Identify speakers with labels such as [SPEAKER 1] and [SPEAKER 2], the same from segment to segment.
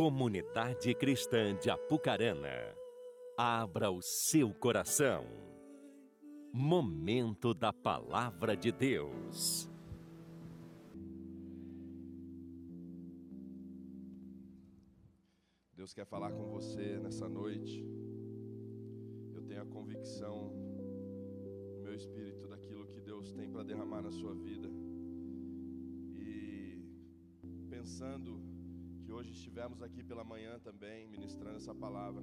[SPEAKER 1] Comunidade Cristã de Apucarana, abra o seu coração. Momento da Palavra de Deus.
[SPEAKER 2] Deus quer falar com você nessa noite. Eu tenho a convicção no meu espírito daquilo que Deus tem para derramar na sua vida. E pensando que hoje estivemos aqui pela manhã também ministrando essa palavra,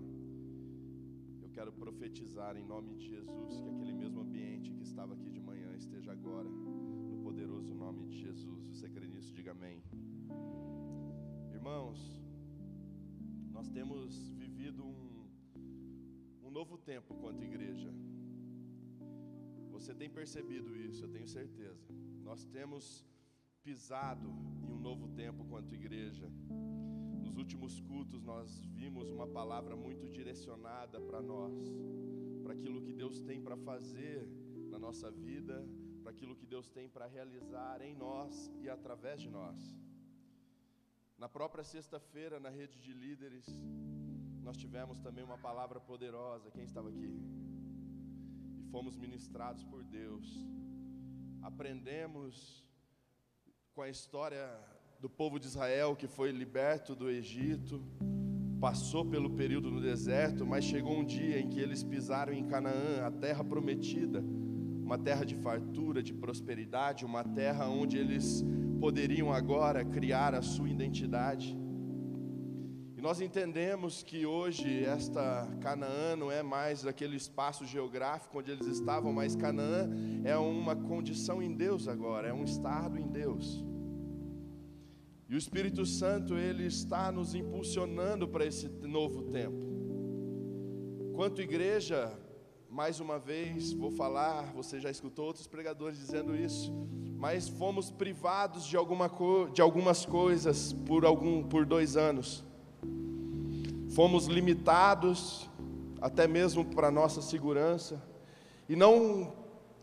[SPEAKER 2] eu quero profetizar em nome de Jesus que aquele mesmo ambiente que estava aqui de manhã esteja agora, no poderoso nome de Jesus. Você crê nisso? Diga amém. Irmãos, nós temos vivido um, um novo tempo quanto igreja. Você tem percebido isso, eu tenho certeza. Nós temos pisado em um novo tempo quanto igreja. Nos últimos cultos nós vimos uma palavra muito direcionada para nós, para aquilo que Deus tem para fazer na nossa vida, para aquilo que Deus tem para realizar em nós e através de nós. Na própria sexta-feira, na rede de líderes, nós tivemos também uma palavra poderosa. Quem estava aqui? E fomos ministrados por Deus. Aprendemos com a história do povo de Israel que foi liberto do Egito, passou pelo período no deserto, mas chegou um dia em que eles pisaram em Canaã, a terra prometida, uma terra de fartura, de prosperidade, uma terra onde eles poderiam agora criar a sua identidade. E nós entendemos que hoje esta Canaã não é mais aquele espaço geográfico onde eles estavam, mas Canaã é uma condição em Deus agora, é um estado em Deus. E o Espírito Santo ele está nos impulsionando para esse novo tempo. Quanto igreja, mais uma vez vou falar, você já escutou outros pregadores dizendo isso, mas fomos privados de, alguma de algumas coisas por, algum, por dois anos. Fomos limitados, até mesmo para nossa segurança, e não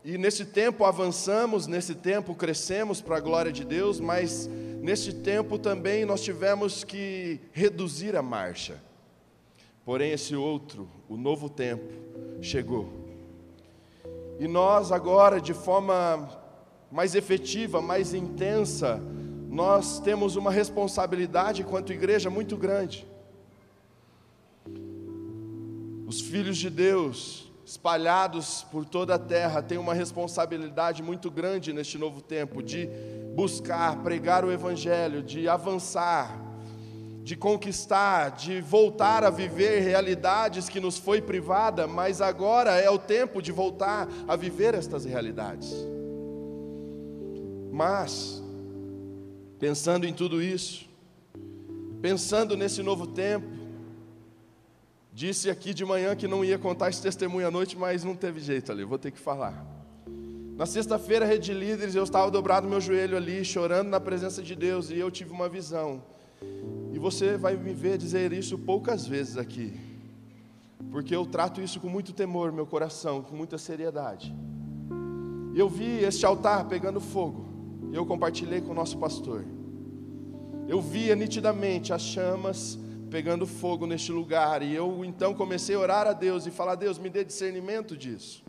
[SPEAKER 2] e nesse tempo avançamos, nesse tempo crescemos para a glória de Deus, mas nesse tempo também nós tivemos que reduzir a marcha. Porém, esse outro, o novo tempo, chegou. E nós agora, de forma mais efetiva, mais intensa, nós temos uma responsabilidade quanto igreja muito grande. Os filhos de Deus, espalhados por toda a terra, têm uma responsabilidade muito grande neste novo tempo de buscar, pregar o Evangelho, de avançar, de conquistar, de voltar a viver realidades que nos foi privada, mas agora é o tempo de voltar a viver estas realidades. Mas, pensando em tudo isso, pensando nesse novo tempo, disse aqui de manhã que não ia contar esse testemunho à noite, mas não teve jeito ali, vou ter que falar. Na sexta-feira, rede de líderes, eu estava dobrado meu joelho ali, chorando na presença de Deus, e eu tive uma visão. E você vai me ver dizer isso poucas vezes aqui, porque eu trato isso com muito temor meu coração, com muita seriedade. E eu vi este altar pegando fogo eu compartilhei com o nosso pastor. Eu via nitidamente as chamas pegando fogo neste lugar, e eu então comecei a orar a Deus e falar: Deus, me dê discernimento disso.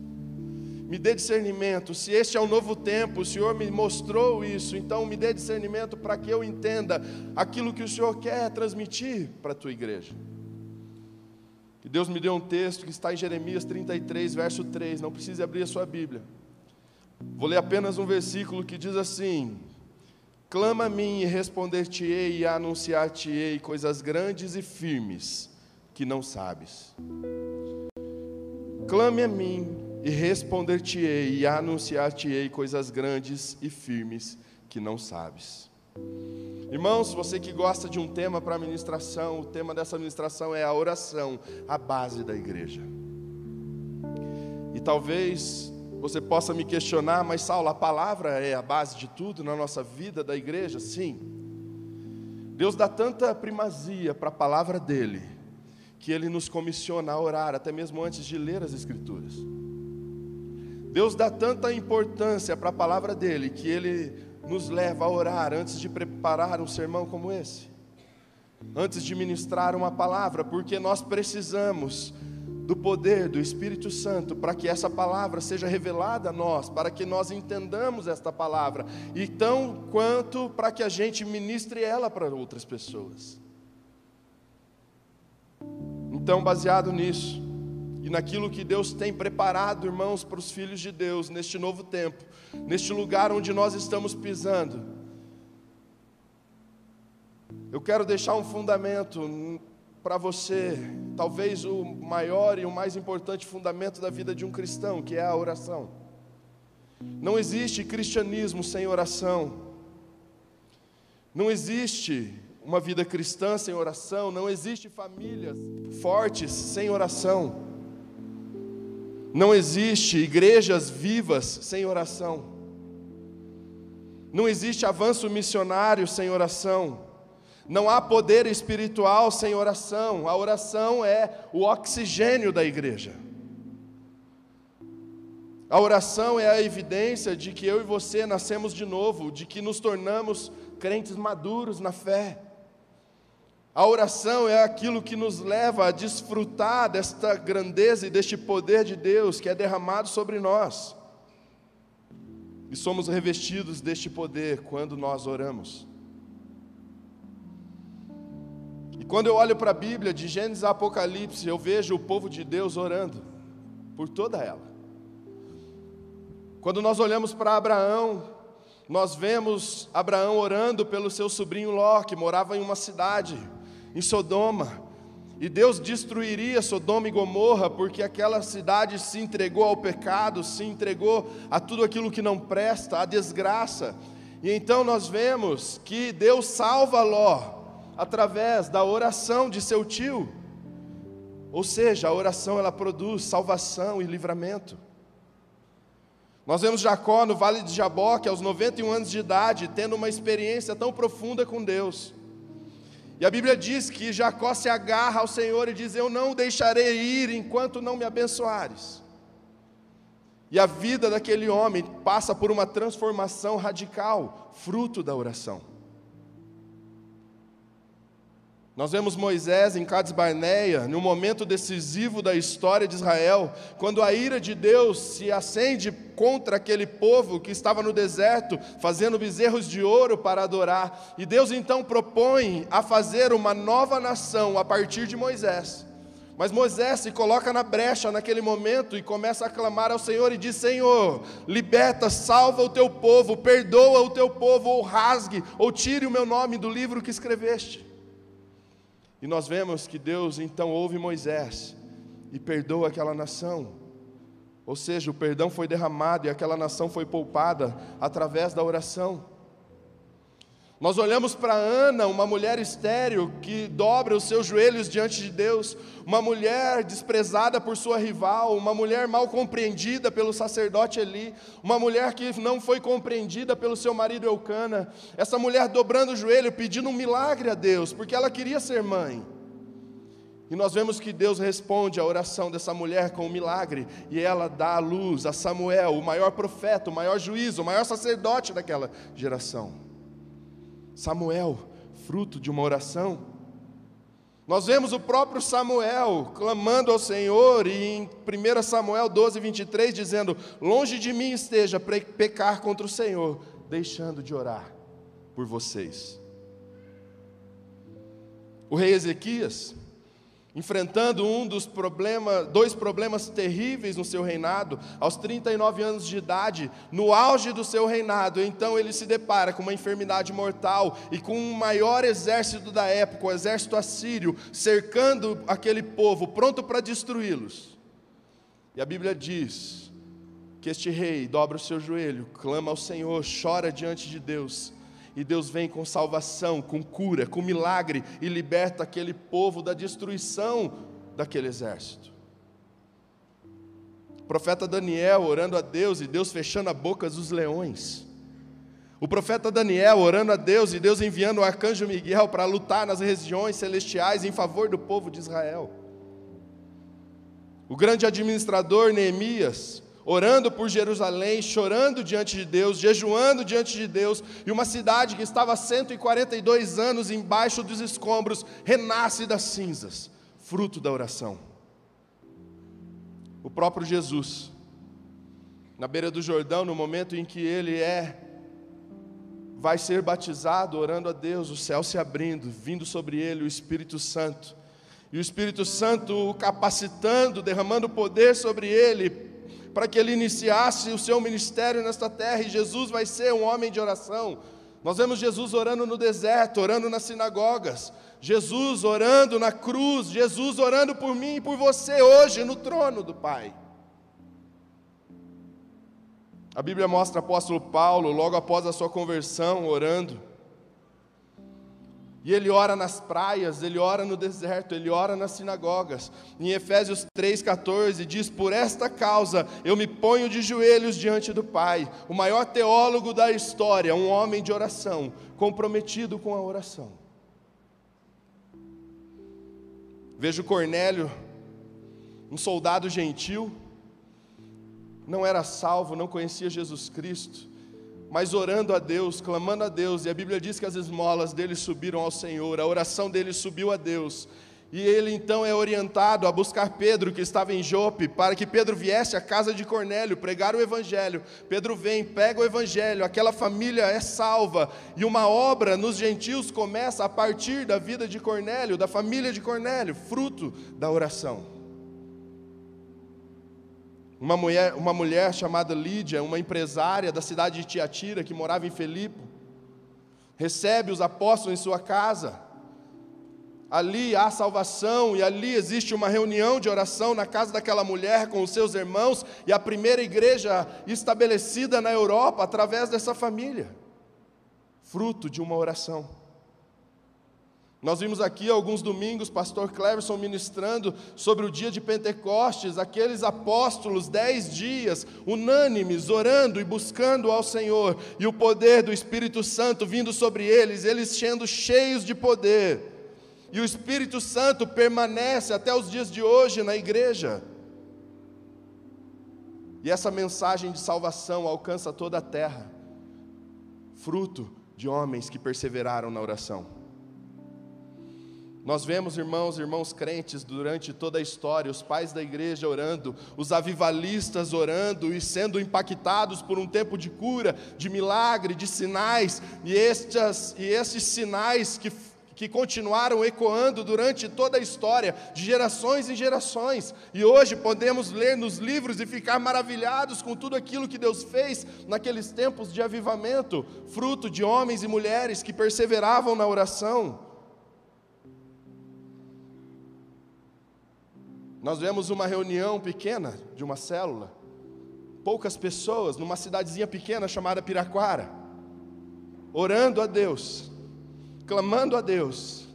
[SPEAKER 2] Me dê discernimento, se este é o novo tempo, o Senhor me mostrou isso, então me dê discernimento para que eu entenda aquilo que o Senhor quer transmitir para a tua igreja. Que Deus me deu um texto que está em Jeremias 33, verso 3, não precisa abrir a sua Bíblia. Vou ler apenas um versículo que diz assim: Clama a mim e responder-te-ei e anunciar-te-ei coisas grandes e firmes que não sabes. Clame a mim e responder-te-ei e anunciar-te-ei coisas grandes e firmes que não sabes. Irmãos, você que gosta de um tema para ministração, o tema dessa ministração é a oração, a base da igreja. E talvez você possa me questionar, mas Saulo, a palavra é a base de tudo na nossa vida da igreja? Sim. Deus dá tanta primazia para a palavra dele, que ele nos comissiona a orar, até mesmo antes de ler as Escrituras. Deus dá tanta importância para a palavra dele, que ele nos leva a orar antes de preparar um sermão como esse. antes de ministrar uma palavra, porque nós precisamos do poder do Espírito Santo para que essa palavra seja revelada a nós, para que nós entendamos esta palavra, e tão quanto para que a gente ministre ela para outras pessoas. Então, baseado nisso, e naquilo que Deus tem preparado, irmãos, para os filhos de Deus neste novo tempo, neste lugar onde nós estamos pisando, eu quero deixar um fundamento para você, talvez o maior e o mais importante fundamento da vida de um cristão, que é a oração. Não existe cristianismo sem oração. Não existe uma vida cristã sem oração, não existe famílias fortes sem oração. Não existe igrejas vivas sem oração. Não existe avanço missionário sem oração. Não há poder espiritual sem oração. A oração é o oxigênio da igreja. A oração é a evidência de que eu e você nascemos de novo, de que nos tornamos crentes maduros na fé. A oração é aquilo que nos leva a desfrutar desta grandeza e deste poder de Deus que é derramado sobre nós. E somos revestidos deste poder quando nós oramos. quando eu olho para a Bíblia, de Gênesis a Apocalipse, eu vejo o povo de Deus orando por toda ela. Quando nós olhamos para Abraão, nós vemos Abraão orando pelo seu sobrinho Ló, que morava em uma cidade, em Sodoma. E Deus destruiria Sodoma e Gomorra, porque aquela cidade se entregou ao pecado, se entregou a tudo aquilo que não presta, à desgraça. E então nós vemos que Deus salva Ló, através da oração de seu tio. Ou seja, a oração ela produz salvação e livramento. Nós vemos Jacó no vale de Jaboque, aos 91 anos de idade, tendo uma experiência tão profunda com Deus. E a Bíblia diz que Jacó se agarra ao Senhor e diz: Eu não deixarei ir enquanto não me abençoares. E a vida daquele homem passa por uma transformação radical, fruto da oração. Nós vemos Moisés em Cades Barneia, no momento decisivo da história de Israel, quando a ira de Deus se acende contra aquele povo que estava no deserto, fazendo bezerros de ouro para adorar. E Deus então propõe a fazer uma nova nação a partir de Moisés. Mas Moisés se coloca na brecha naquele momento e começa a clamar ao Senhor e diz: Senhor, liberta, salva o teu povo, perdoa o teu povo, ou rasgue, ou tire o meu nome do livro que escreveste. E nós vemos que Deus então ouve Moisés e perdoa aquela nação. Ou seja, o perdão foi derramado e aquela nação foi poupada através da oração. Nós olhamos para Ana, uma mulher estéril que dobra os seus joelhos diante de Deus, uma mulher desprezada por sua rival, uma mulher mal compreendida pelo sacerdote Eli, uma mulher que não foi compreendida pelo seu marido Eucana. Essa mulher dobrando o joelho, pedindo um milagre a Deus, porque ela queria ser mãe. E nós vemos que Deus responde à oração dessa mulher com um milagre, e ela dá a luz a Samuel, o maior profeta, o maior juiz, o maior sacerdote daquela geração. Samuel, fruto de uma oração. Nós vemos o próprio Samuel clamando ao Senhor, e em 1 Samuel 12, 23, dizendo: Longe de mim esteja pecar contra o Senhor, deixando de orar por vocês. O rei Ezequias, enfrentando um dos problemas, dois problemas terríveis no seu reinado, aos 39 anos de idade, no auge do seu reinado, então ele se depara com uma enfermidade mortal e com um maior exército da época, o exército assírio, cercando aquele povo, pronto para destruí-los. E a Bíblia diz que este rei dobra o seu joelho, clama ao Senhor, chora diante de Deus e Deus vem com salvação, com cura, com milagre e liberta aquele povo da destruição daquele exército. O profeta Daniel orando a Deus e Deus fechando a boca dos leões. O profeta Daniel orando a Deus e Deus enviando o arcanjo Miguel para lutar nas regiões celestiais em favor do povo de Israel. O grande administrador Neemias orando por Jerusalém, chorando diante de Deus, jejuando diante de Deus, e uma cidade que estava há 142 anos embaixo dos escombros renasce das cinzas, fruto da oração. O próprio Jesus, na beira do Jordão, no momento em que ele é vai ser batizado, orando a Deus, o céu se abrindo, vindo sobre ele o Espírito Santo. E o Espírito Santo o capacitando, derramando poder sobre ele, para que ele iniciasse o seu ministério nesta terra, e Jesus vai ser um homem de oração. Nós vemos Jesus orando no deserto, orando nas sinagogas, Jesus orando na cruz, Jesus orando por mim e por você hoje no trono do Pai. A Bíblia mostra o apóstolo Paulo, logo após a sua conversão, orando. E ele ora nas praias, ele ora no deserto, ele ora nas sinagogas. Em Efésios 3,14 diz: Por esta causa eu me ponho de joelhos diante do Pai, o maior teólogo da história, um homem de oração, comprometido com a oração. Vejo Cornélio, um soldado gentil, não era salvo, não conhecia Jesus Cristo mas orando a Deus, clamando a Deus, e a Bíblia diz que as esmolas dele subiram ao Senhor, a oração dele subiu a Deus. E ele então é orientado a buscar Pedro, que estava em Jope, para que Pedro viesse à casa de Cornélio pregar o evangelho. Pedro vem, pega o evangelho, aquela família é salva, e uma obra nos gentios começa a partir da vida de Cornélio, da família de Cornélio, fruto da oração. Uma mulher, uma mulher chamada Lídia, uma empresária da cidade de Tiatira, que morava em Felipe, recebe os apóstolos em sua casa. Ali há salvação e ali existe uma reunião de oração na casa daquela mulher com os seus irmãos e a primeira igreja estabelecida na Europa através dessa família, fruto de uma oração. Nós vimos aqui alguns domingos, pastor Cleverson ministrando sobre o dia de Pentecostes, aqueles apóstolos, dez dias, unânimes, orando e buscando ao Senhor, e o poder do Espírito Santo vindo sobre eles, eles sendo cheios de poder. E o Espírito Santo permanece até os dias de hoje na igreja. E essa mensagem de salvação alcança toda a terra, fruto de homens que perseveraram na oração. Nós vemos, irmãos, irmãos crentes, durante toda a história, os pais da igreja orando, os avivalistas orando e sendo impactados por um tempo de cura, de milagre, de sinais, e estes, e estes sinais que, que continuaram ecoando durante toda a história, de gerações em gerações, e hoje podemos ler nos livros e ficar maravilhados com tudo aquilo que Deus fez naqueles tempos de avivamento, fruto de homens e mulheres que perseveravam na oração. Nós vemos uma reunião pequena de uma célula, poucas pessoas, numa cidadezinha pequena chamada Piraquara, orando a Deus, clamando a Deus.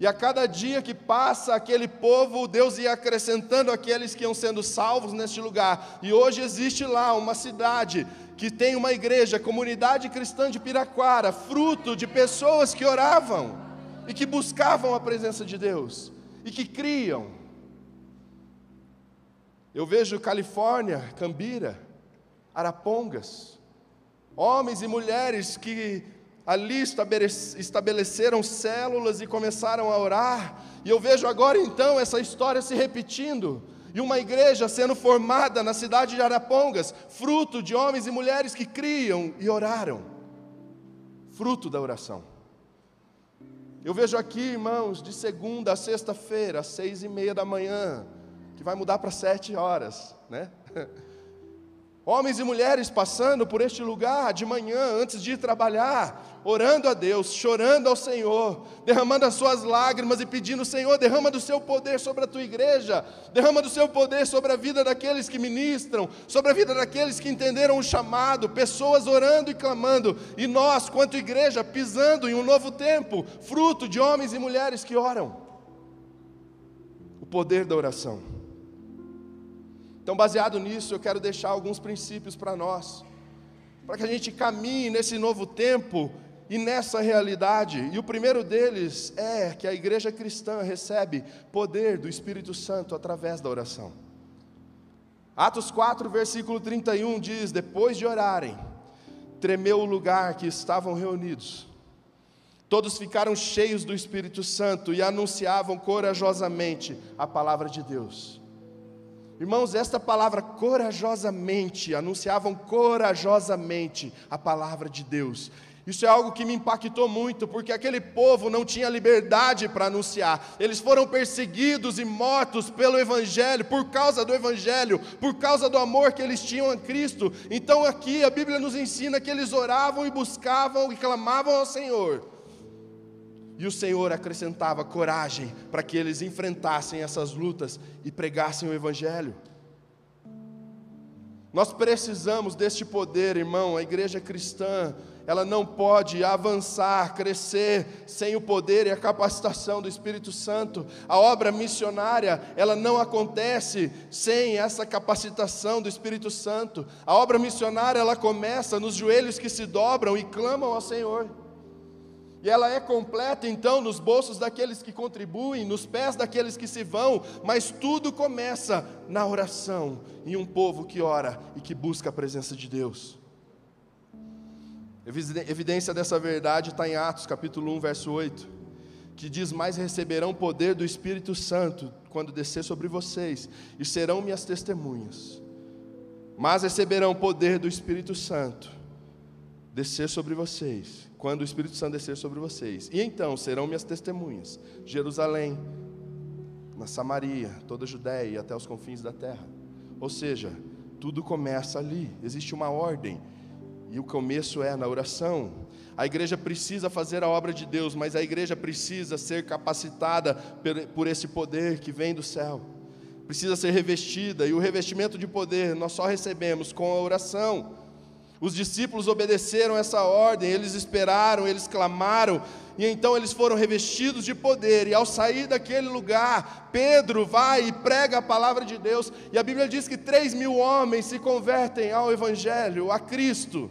[SPEAKER 2] E a cada dia que passa, aquele povo, Deus ia acrescentando aqueles que iam sendo salvos neste lugar. E hoje existe lá uma cidade que tem uma igreja, comunidade cristã de Piraquara, fruto de pessoas que oravam e que buscavam a presença de Deus e que criam eu vejo Califórnia, Cambira, Arapongas, homens e mulheres que ali estabeleceram células e começaram a orar, e eu vejo agora então essa história se repetindo, e uma igreja sendo formada na cidade de Arapongas, fruto de homens e mulheres que criam e oraram, fruto da oração. Eu vejo aqui, irmãos, de segunda a sexta-feira, às seis e meia da manhã, que vai mudar para sete horas, né? Homens e mulheres passando por este lugar de manhã, antes de ir trabalhar, orando a Deus, chorando ao Senhor, derramando as suas lágrimas e pedindo: Senhor, derrama do seu poder sobre a tua igreja, derrama do seu poder sobre a vida daqueles que ministram, sobre a vida daqueles que entenderam o chamado, pessoas orando e clamando, e nós, quanto igreja, pisando em um novo tempo, fruto de homens e mulheres que oram. O poder da oração. Então, baseado nisso, eu quero deixar alguns princípios para nós, para que a gente caminhe nesse novo tempo e nessa realidade. E o primeiro deles é que a igreja cristã recebe poder do Espírito Santo através da oração. Atos 4, versículo 31 diz: Depois de orarem, tremeu o lugar que estavam reunidos. Todos ficaram cheios do Espírito Santo e anunciavam corajosamente a palavra de Deus. Irmãos, esta palavra corajosamente, anunciavam corajosamente a palavra de Deus. Isso é algo que me impactou muito, porque aquele povo não tinha liberdade para anunciar. Eles foram perseguidos e mortos pelo Evangelho, por causa do Evangelho, por causa do amor que eles tinham a Cristo. Então aqui a Bíblia nos ensina que eles oravam e buscavam e clamavam ao Senhor. E o Senhor acrescentava coragem para que eles enfrentassem essas lutas e pregassem o Evangelho. Nós precisamos deste poder, irmão. A igreja cristã ela não pode avançar, crescer sem o poder e a capacitação do Espírito Santo. A obra missionária, ela não acontece sem essa capacitação do Espírito Santo. A obra missionária, ela começa nos joelhos que se dobram e clamam ao Senhor. E ela é completa então nos bolsos daqueles que contribuem, nos pés daqueles que se vão, mas tudo começa na oração, em um povo que ora e que busca a presença de Deus. Evidência dessa verdade está em Atos capítulo 1, verso 8, que diz: Mais receberão poder do Espírito Santo quando descer sobre vocês, e serão minhas testemunhas. Mas receberão poder do Espírito Santo descer sobre vocês, quando o Espírito Santo descer sobre vocês. E então serão minhas testemunhas, Jerusalém, na Samaria, toda a Judéia e até os confins da terra. Ou seja, tudo começa ali, existe uma ordem e o começo é na oração. A igreja precisa fazer a obra de Deus, mas a igreja precisa ser capacitada por esse poder que vem do céu. Precisa ser revestida, e o revestimento de poder nós só recebemos com a oração. Os discípulos obedeceram essa ordem, eles esperaram, eles clamaram, e então eles foram revestidos de poder. E ao sair daquele lugar, Pedro vai e prega a palavra de Deus, e a Bíblia diz que três mil homens se convertem ao Evangelho, a Cristo.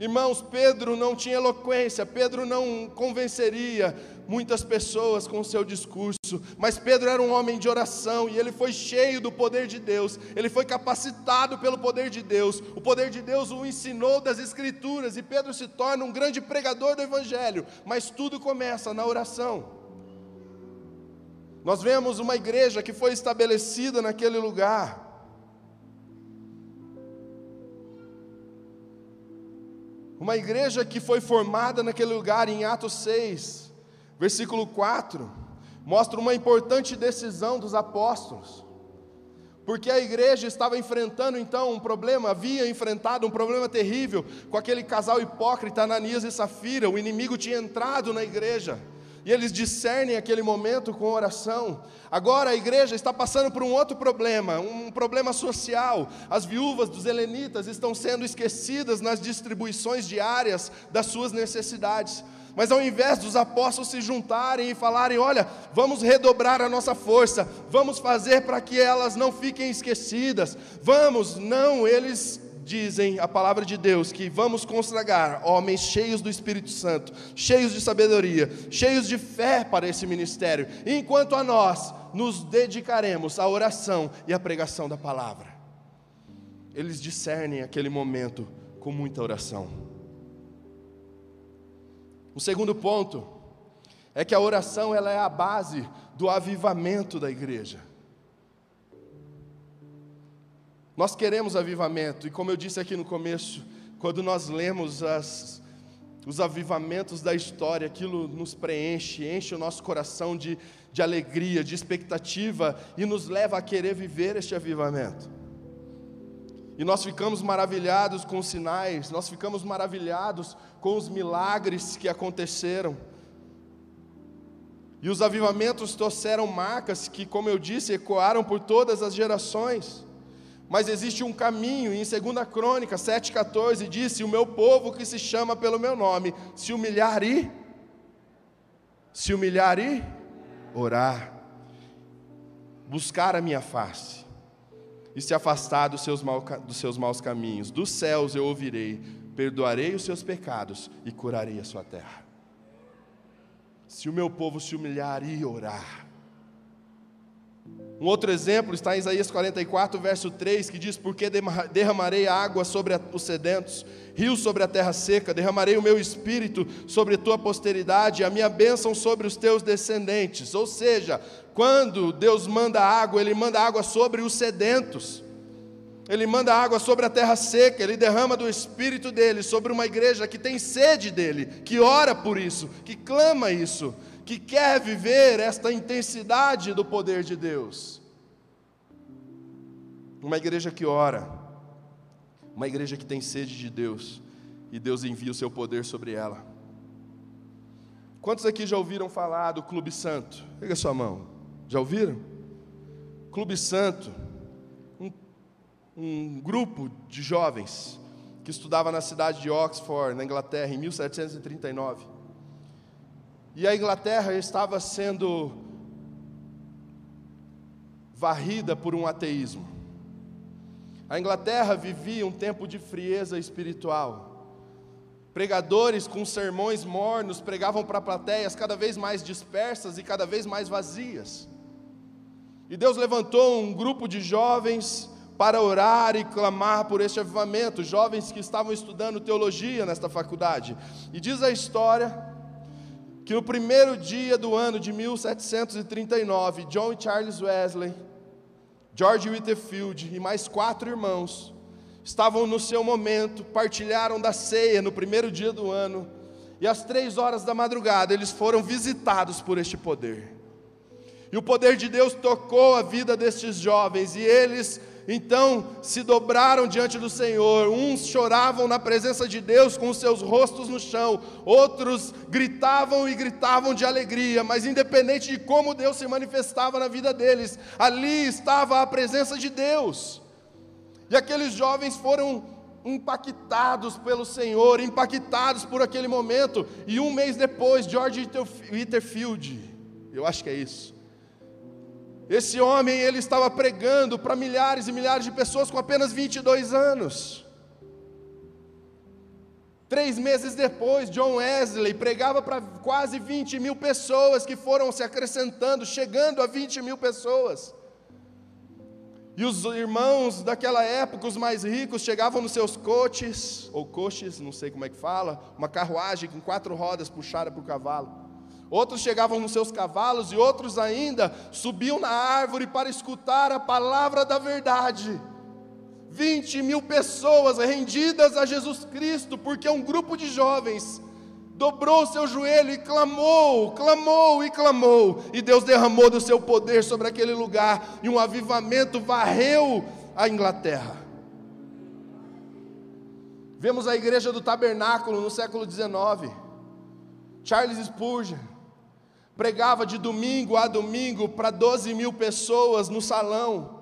[SPEAKER 2] Irmãos, Pedro não tinha eloquência, Pedro não convenceria muitas pessoas com o seu discurso, mas Pedro era um homem de oração e ele foi cheio do poder de Deus, ele foi capacitado pelo poder de Deus, o poder de Deus o ensinou das Escrituras e Pedro se torna um grande pregador do Evangelho, mas tudo começa na oração. Nós vemos uma igreja que foi estabelecida naquele lugar, Uma igreja que foi formada naquele lugar em Atos 6, versículo 4, mostra uma importante decisão dos apóstolos. Porque a igreja estava enfrentando então um problema, havia enfrentado um problema terrível com aquele casal hipócrita, Ananias e Safira. O inimigo tinha entrado na igreja e eles discernem aquele momento com oração. Agora a igreja está passando por um outro problema, um problema social. As viúvas dos helenitas estão sendo esquecidas nas distribuições diárias das suas necessidades. Mas ao invés dos apóstolos se juntarem e falarem: olha, vamos redobrar a nossa força, vamos fazer para que elas não fiquem esquecidas, vamos, não, eles dizem a palavra de Deus que vamos consagrar homens cheios do Espírito Santo, cheios de sabedoria, cheios de fé para esse ministério, enquanto a nós nos dedicaremos à oração e à pregação da palavra. Eles discernem aquele momento com muita oração. O segundo ponto é que a oração ela é a base do avivamento da igreja. Nós queremos avivamento, e como eu disse aqui no começo, quando nós lemos as, os avivamentos da história, aquilo nos preenche, enche o nosso coração de, de alegria, de expectativa e nos leva a querer viver este avivamento. E nós ficamos maravilhados com os sinais, nós ficamos maravilhados com os milagres que aconteceram. E os avivamentos trouxeram marcas que, como eu disse, ecoaram por todas as gerações. Mas existe um caminho, em 2 Crônica 7,14 disse: O meu povo que se chama pelo meu nome, se humilhar e se humilhar e orar, buscar a minha face e se afastar dos seus, mal, dos seus maus caminhos, dos céus eu ouvirei, perdoarei os seus pecados e curarei a sua terra. Se o meu povo se humilhar e orar, Um outro exemplo está em Isaías 44, verso 3, que diz: Porque derramarei água sobre os sedentos, rios sobre a terra seca, derramarei o meu espírito sobre tua posteridade, a minha bênção sobre os teus descendentes. Ou seja, quando Deus manda água, Ele manda água sobre os sedentos. Ele manda água sobre a terra seca, ele derrama do espírito dele sobre uma igreja que tem sede dele, que ora por isso, que clama isso que quer viver esta intensidade do poder de Deus. Uma igreja que ora, uma igreja que tem sede de Deus, e Deus envia o seu poder sobre ela. Quantos aqui já ouviram falar do Clube Santo? Pega sua mão. Já ouviram? Clube Santo, um, um grupo de jovens que estudava na cidade de Oxford, na Inglaterra, em 1739. E a Inglaterra estava sendo varrida por um ateísmo. A Inglaterra vivia um tempo de frieza espiritual. Pregadores com sermões mornos pregavam para plateias cada vez mais dispersas e cada vez mais vazias. E Deus levantou um grupo de jovens para orar e clamar por este avivamento, jovens que estavam estudando teologia nesta faculdade. E diz a história que no primeiro dia do ano de 1739, John e Charles Wesley, George Whitefield e mais quatro irmãos estavam no seu momento, partilharam da ceia no primeiro dia do ano, e às três horas da madrugada eles foram visitados por este poder. E o poder de Deus tocou a vida destes jovens, e eles então se dobraram diante do Senhor. Uns choravam na presença de Deus com os seus rostos no chão, outros gritavam e gritavam de alegria, mas independente de como Deus se manifestava na vida deles, ali estava a presença de Deus. E aqueles jovens foram impactados pelo Senhor, impactados por aquele momento, e um mês depois, George Whitterfield, eu acho que é isso, esse homem, ele estava pregando para milhares e milhares de pessoas com apenas 22 anos. Três meses depois, John Wesley pregava para quase 20 mil pessoas que foram se acrescentando, chegando a 20 mil pessoas. E os irmãos daquela época, os mais ricos, chegavam nos seus coches, ou coches, não sei como é que fala, uma carruagem com quatro rodas puxada por cavalo outros chegavam nos seus cavalos e outros ainda subiam na árvore para escutar a palavra da verdade. 20 mil pessoas rendidas a Jesus Cristo, porque um grupo de jovens dobrou seu joelho e clamou, clamou e clamou, e Deus derramou do seu poder sobre aquele lugar, e um avivamento varreu a Inglaterra. Vemos a igreja do tabernáculo no século XIX, Charles Spurgeon, pregava de domingo a domingo para 12 mil pessoas no salão.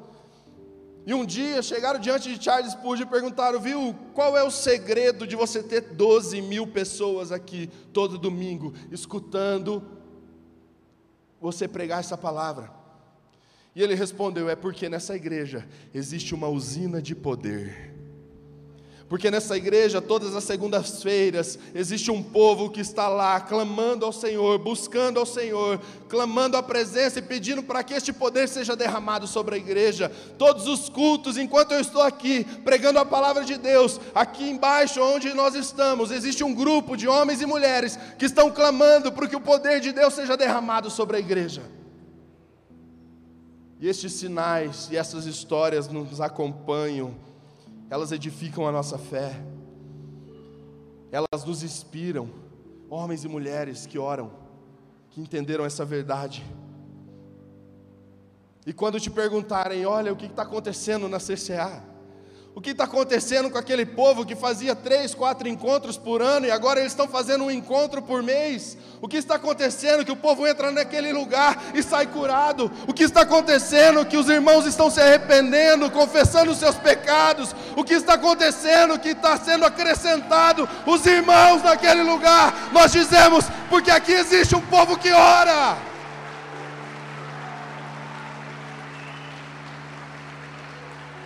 [SPEAKER 2] E um dia chegaram diante de Charles Spurgeon e perguntaram: Viu, qual é o segredo de você ter 12 mil pessoas aqui todo domingo, escutando você pregar essa palavra? E ele respondeu: É porque nessa igreja existe uma usina de poder porque nessa igreja, todas as segundas-feiras, existe um povo que está lá clamando ao Senhor, buscando ao Senhor, clamando a presença e pedindo para que este poder seja derramado sobre a igreja. Todos os cultos, enquanto eu estou aqui pregando a palavra de Deus, aqui embaixo onde nós estamos, existe um grupo de homens e mulheres que estão clamando para que o poder de Deus seja derramado sobre a igreja. E estes sinais e essas histórias nos acompanham elas edificam a nossa fé, elas nos inspiram, homens e mulheres que oram, que entenderam essa verdade. E quando te perguntarem, olha o que está acontecendo na CCA, o que está acontecendo com aquele povo que fazia três, quatro encontros por ano e agora eles estão fazendo um encontro por mês? O que está acontecendo que o povo entra naquele lugar e sai curado? O que está acontecendo que os irmãos estão se arrependendo, confessando os seus pecados? O que está acontecendo que está sendo acrescentado os irmãos naquele lugar? Nós dizemos, porque aqui existe um povo que ora.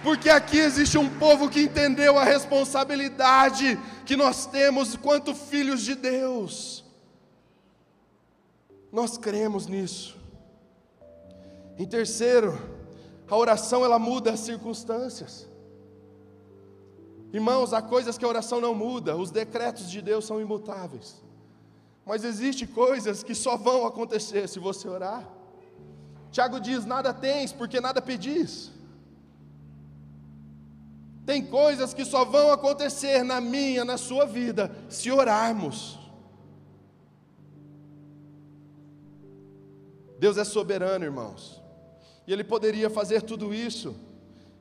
[SPEAKER 2] Porque aqui existe um povo que entendeu a responsabilidade que nós temos quanto filhos de Deus. Nós cremos nisso. Em terceiro, A oração ela muda as circunstâncias. Irmãos, há coisas que a oração não muda, os decretos de Deus são imutáveis. Mas existe coisas que só vão acontecer se você orar. Tiago diz: nada tens, porque nada pedis. Tem coisas que só vão acontecer na minha, na sua vida, se orarmos. Deus é soberano, irmãos. E Ele poderia fazer tudo isso,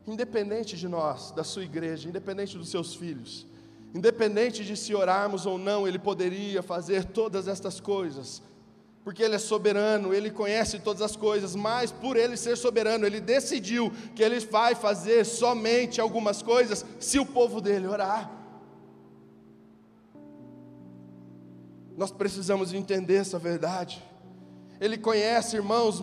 [SPEAKER 2] independente de nós, da sua igreja, independente dos seus filhos. Independente de se orarmos ou não, Ele poderia fazer todas estas coisas, porque Ele é soberano, Ele conhece todas as coisas, mas por Ele ser soberano, Ele decidiu que Ele vai fazer somente algumas coisas se o povo dele orar. Nós precisamos entender essa verdade. Ele conhece, irmãos,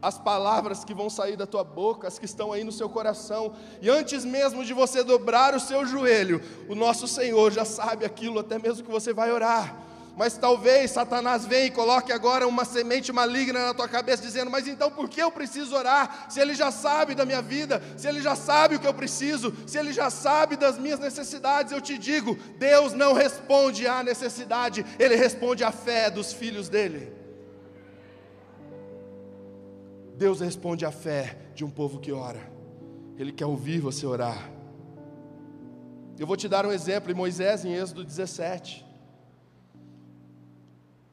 [SPEAKER 2] as palavras que vão sair da tua boca, as que estão aí no seu coração, e antes mesmo de você dobrar o seu joelho, o nosso Senhor já sabe aquilo, até mesmo que você vai orar. Mas talvez Satanás venha e coloque agora uma semente maligna na tua cabeça, dizendo: Mas então por que eu preciso orar? Se ele já sabe da minha vida, se ele já sabe o que eu preciso, se ele já sabe das minhas necessidades, eu te digo: Deus não responde à necessidade, ele responde à fé dos filhos dele. Deus responde à fé de um povo que ora. Ele quer ouvir você orar. Eu vou te dar um exemplo em Moisés, em Êxodo 17.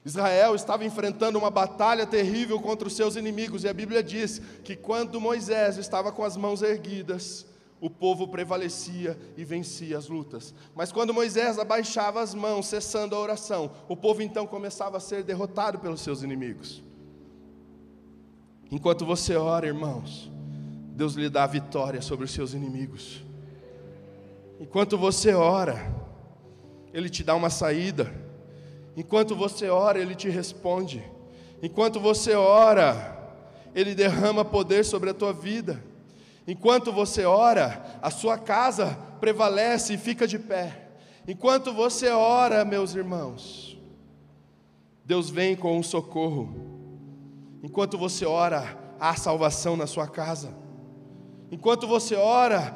[SPEAKER 2] Israel estava enfrentando uma batalha terrível contra os seus inimigos, e a Bíblia diz que quando Moisés estava com as mãos erguidas, o povo prevalecia e vencia as lutas. Mas quando Moisés abaixava as mãos, cessando a oração, o povo então começava a ser derrotado pelos seus inimigos. Enquanto você ora, irmãos, Deus lhe dá vitória sobre os seus inimigos. Enquanto você ora, Ele te dá uma saída. Enquanto você ora, Ele te responde. Enquanto você ora, Ele derrama poder sobre a tua vida. Enquanto você ora, a sua casa prevalece e fica de pé. Enquanto você ora, meus irmãos, Deus vem com um socorro. Enquanto você ora, há salvação na sua casa. Enquanto você ora,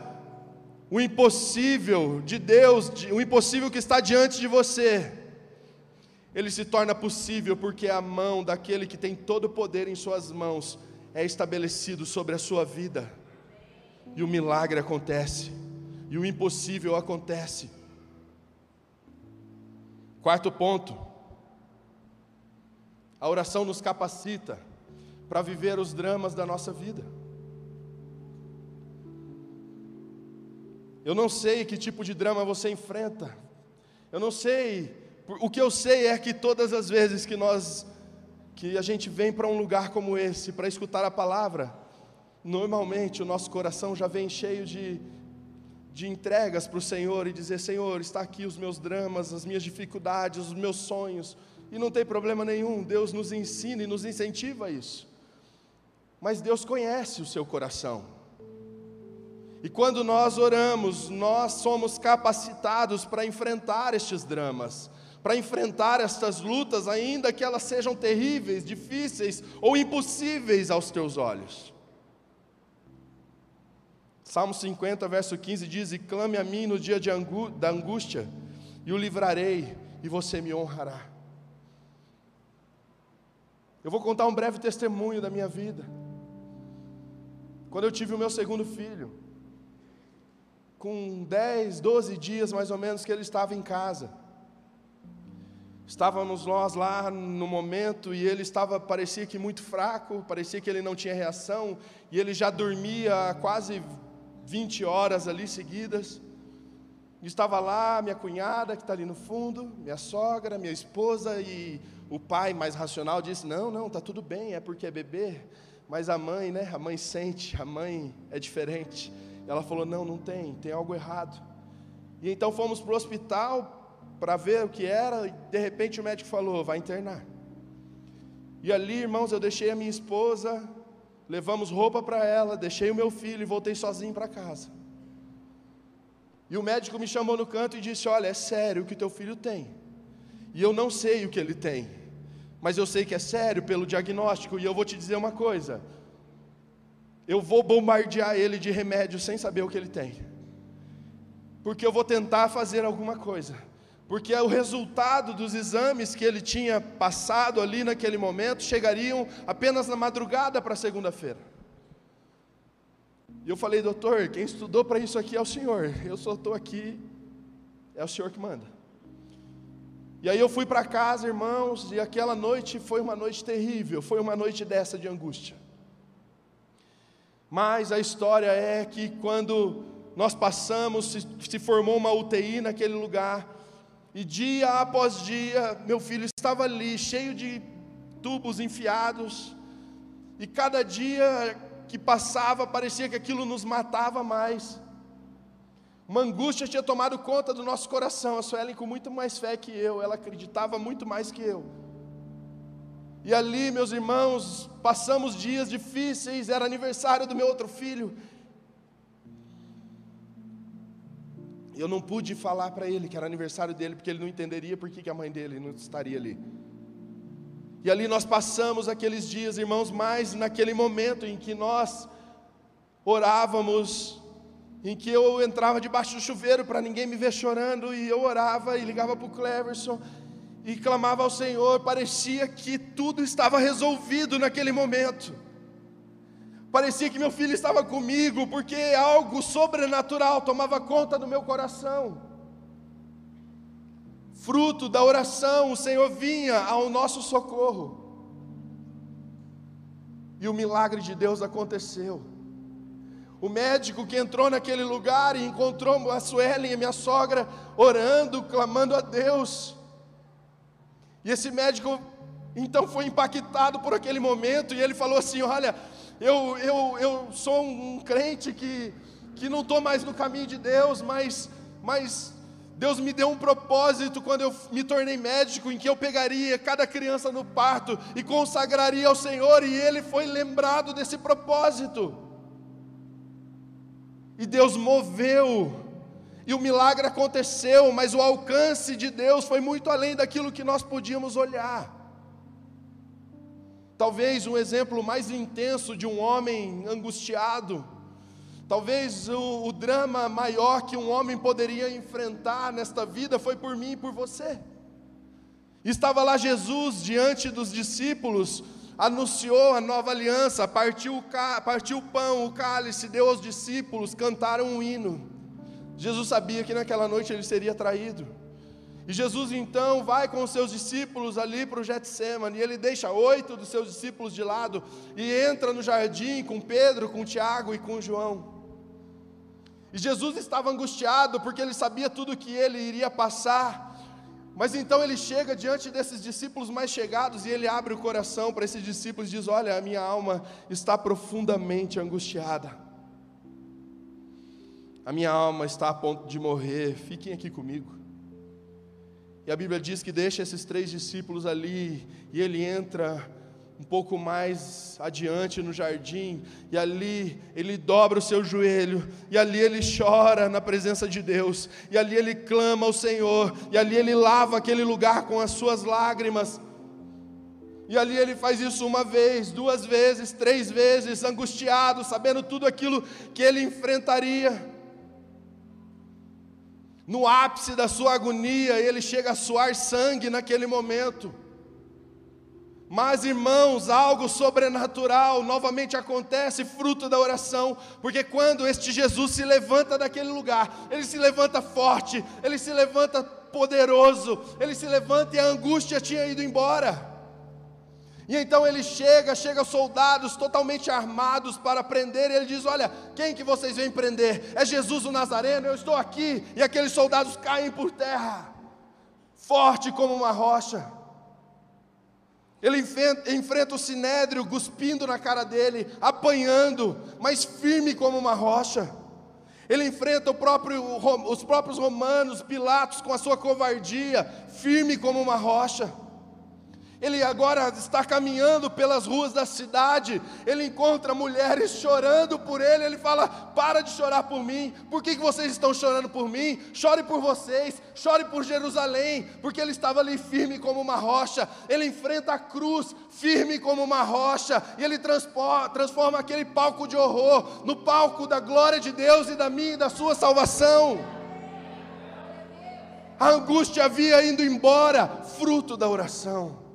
[SPEAKER 2] o impossível de Deus, o impossível que está diante de você, ele se torna possível porque a mão daquele que tem todo o poder em suas mãos é estabelecido sobre a sua vida. E o milagre acontece, e o impossível acontece. Quarto ponto, a oração nos capacita para viver os dramas da nossa vida. Eu não sei que tipo de drama você enfrenta. Eu não sei. O que eu sei é que todas as vezes que nós que a gente vem para um lugar como esse para escutar a palavra, normalmente o nosso coração já vem cheio de de entregas para o Senhor e dizer: Senhor, está aqui os meus dramas, as minhas dificuldades, os meus sonhos, e não tem problema nenhum, Deus nos ensina e nos incentiva a isso. Mas Deus conhece o seu coração. E quando nós oramos, nós somos capacitados para enfrentar estes dramas, para enfrentar estas lutas, ainda que elas sejam terríveis, difíceis ou impossíveis aos teus olhos. Salmo 50, verso 15 diz: E clame a mim no dia angú da angústia, e o livrarei, e você me honrará. Eu vou contar um breve testemunho da minha vida. Quando eu tive o meu segundo filho, com 10, 12 dias mais ou menos que ele estava em casa. Estávamos nós lá no momento e ele estava, parecia que muito fraco, parecia que ele não tinha reação, e ele já dormia quase 20 horas ali seguidas. Estava lá minha cunhada, que está ali no fundo, minha sogra, minha esposa, e o pai mais racional disse: Não, não, está tudo bem, é porque é bebê. Mas a mãe, né? A mãe sente, a mãe é diferente. Ela falou: não, não tem, tem algo errado. E então fomos para o hospital para ver o que era, e de repente o médico falou: vai internar. E ali, irmãos, eu deixei a minha esposa, levamos roupa para ela, deixei o meu filho e voltei sozinho para casa. E o médico me chamou no canto e disse: Olha, é sério o que teu filho tem. E eu não sei o que ele tem mas eu sei que é sério pelo diagnóstico, e eu vou te dizer uma coisa: eu vou bombardear ele de remédio sem saber o que ele tem. Porque eu vou tentar fazer alguma coisa. Porque o resultado dos exames que ele tinha passado ali naquele momento chegariam apenas na madrugada para segunda-feira. E eu falei, doutor, quem estudou para isso aqui é o senhor. Eu só estou aqui, é o senhor que manda. E aí eu fui para casa, irmãos, e aquela noite foi uma noite terrível, foi uma noite dessa de angústia. Mas a história é que quando nós passamos, se, se formou uma UTI naquele lugar, e dia após dia, meu filho estava ali, cheio de tubos enfiados, e cada dia que passava parecia que aquilo nos matava mais. Uma angústia tinha tomado conta do nosso coração. A Suelen, com muito mais fé que eu, ela acreditava muito mais que eu. E ali, meus irmãos, passamos dias difíceis, era aniversário do meu outro filho. Eu não pude falar para ele que era aniversário dele, porque ele não entenderia por que a mãe dele não estaria ali. E ali nós passamos aqueles dias, irmãos, mais naquele momento em que nós orávamos, em que eu entrava debaixo do chuveiro para ninguém me ver chorando, e eu orava e ligava para o Cleverson, e clamava ao Senhor, parecia que tudo estava resolvido naquele momento. Parecia que meu filho estava comigo, porque algo sobrenatural tomava conta do meu coração. Fruto da oração, o Senhor vinha ao nosso socorro. E o milagre de Deus aconteceu. O médico que entrou naquele lugar e encontrou a Suelen, minha sogra, orando, clamando a Deus. E esse médico então foi impactado por aquele momento e ele falou assim: Olha, eu, eu, eu sou um crente que, que não estou mais no caminho de Deus, mas, mas Deus me deu um propósito quando eu me tornei médico, em que eu pegaria cada criança no parto e consagraria ao Senhor, e ele foi lembrado desse propósito. E Deus moveu e o milagre aconteceu, mas o alcance de Deus foi muito além daquilo que nós podíamos olhar. Talvez um exemplo mais intenso de um homem angustiado, talvez o, o, drama maior que um homem poderia enfrentar nesta vida foi por mim e por você. Estava lá Jesus diante dos discípulos, anunciou a nova aliança, partiu, partiu o pão, o cálice, deu aos discípulos, cantaram um hino. Jesus sabia que naquela noite ele seria traído. E Jesus então vai com os seus discípulos ali para o Getsemane, e ele deixa oito dos seus discípulos de lado e entra no jardim com Pedro, com Tiago e com João. E Jesus estava angustiado porque ele sabia tudo que ele iria passar. Mas então ele chega diante desses discípulos mais chegados e ele abre o coração para esses discípulos e diz: Olha, a minha alma está profundamente angustiada. A minha alma está a ponto de morrer, fiquem aqui comigo. E a Bíblia diz que deixa esses três discípulos ali, e ele entra um pouco mais adiante no jardim, e ali ele dobra o seu joelho, e ali ele chora na presença de Deus, e ali ele clama ao Senhor, e ali ele lava aquele lugar com as suas lágrimas. E ali ele faz isso uma vez, duas vezes, três vezes, angustiado, sabendo tudo aquilo que ele enfrentaria no ápice da sua agonia, ele chega a suar sangue naquele momento. Mas, irmãos, algo sobrenatural novamente acontece, fruto da oração, porque quando este Jesus se levanta daquele lugar, ele se levanta forte, ele se levanta poderoso, ele se levanta e a angústia tinha ido embora. E então ele chega, chega soldados totalmente armados para prender, e ele diz: Olha, quem que vocês vêm prender? É Jesus o Nazareno, eu estou aqui. E aqueles soldados caem por terra, forte como uma rocha. Ele enfrenta, enfrenta o sinédrio, cuspindo na cara dele, apanhando, mas firme como uma rocha. Ele enfrenta próprio, os próprios romanos, Pilatos, com a sua covardia, firme como uma rocha. Ele agora está caminhando pelas ruas da cidade. Ele encontra mulheres chorando por ele. Ele fala: Para de chorar por mim. Por que, que vocês estão chorando por mim? Chore por vocês. Chore por Jerusalém. Porque ele estava ali firme como uma rocha. Ele enfrenta a cruz firme como uma rocha. E ele transforma aquele palco de horror no palco da glória de Deus e da minha e da sua salvação. A angústia havia ido embora, fruto da oração.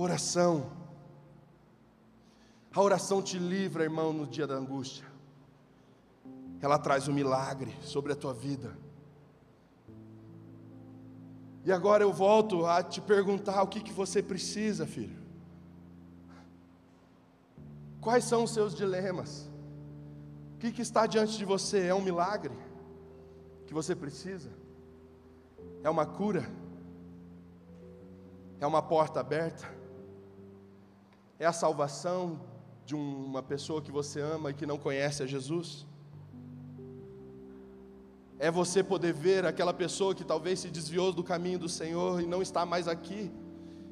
[SPEAKER 2] Oração. A oração te livra, irmão, no dia da angústia. Ela traz um milagre sobre a tua vida. E agora eu volto a te perguntar o que, que você precisa, filho. Quais são os seus dilemas? O que, que está diante de você? É um milagre que você precisa? É uma cura? É uma porta aberta? É a salvação de uma pessoa que você ama e que não conhece a Jesus? É você poder ver aquela pessoa que talvez se desviou do caminho do Senhor e não está mais aqui,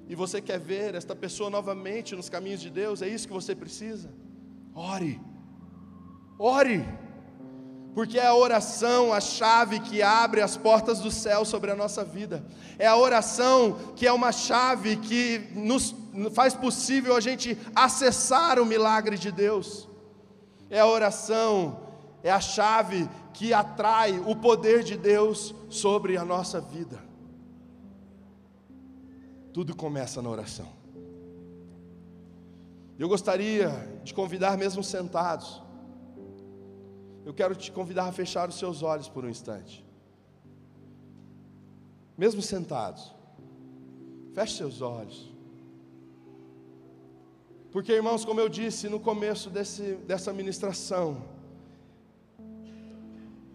[SPEAKER 2] e você quer ver esta pessoa novamente nos caminhos de Deus? É isso que você precisa? Ore, ore porque é a oração a chave que abre as portas do céu sobre a nossa vida. É a oração que é uma chave que nos faz possível a gente acessar o milagre de Deus. É a oração, é a chave que atrai o poder de Deus sobre a nossa vida. Tudo começa na oração. Eu gostaria de convidar, mesmo sentados, eu quero te convidar a fechar os seus olhos por um instante. Mesmo sentados, feche seus olhos. Porque, irmãos, como eu disse no começo desse, dessa ministração,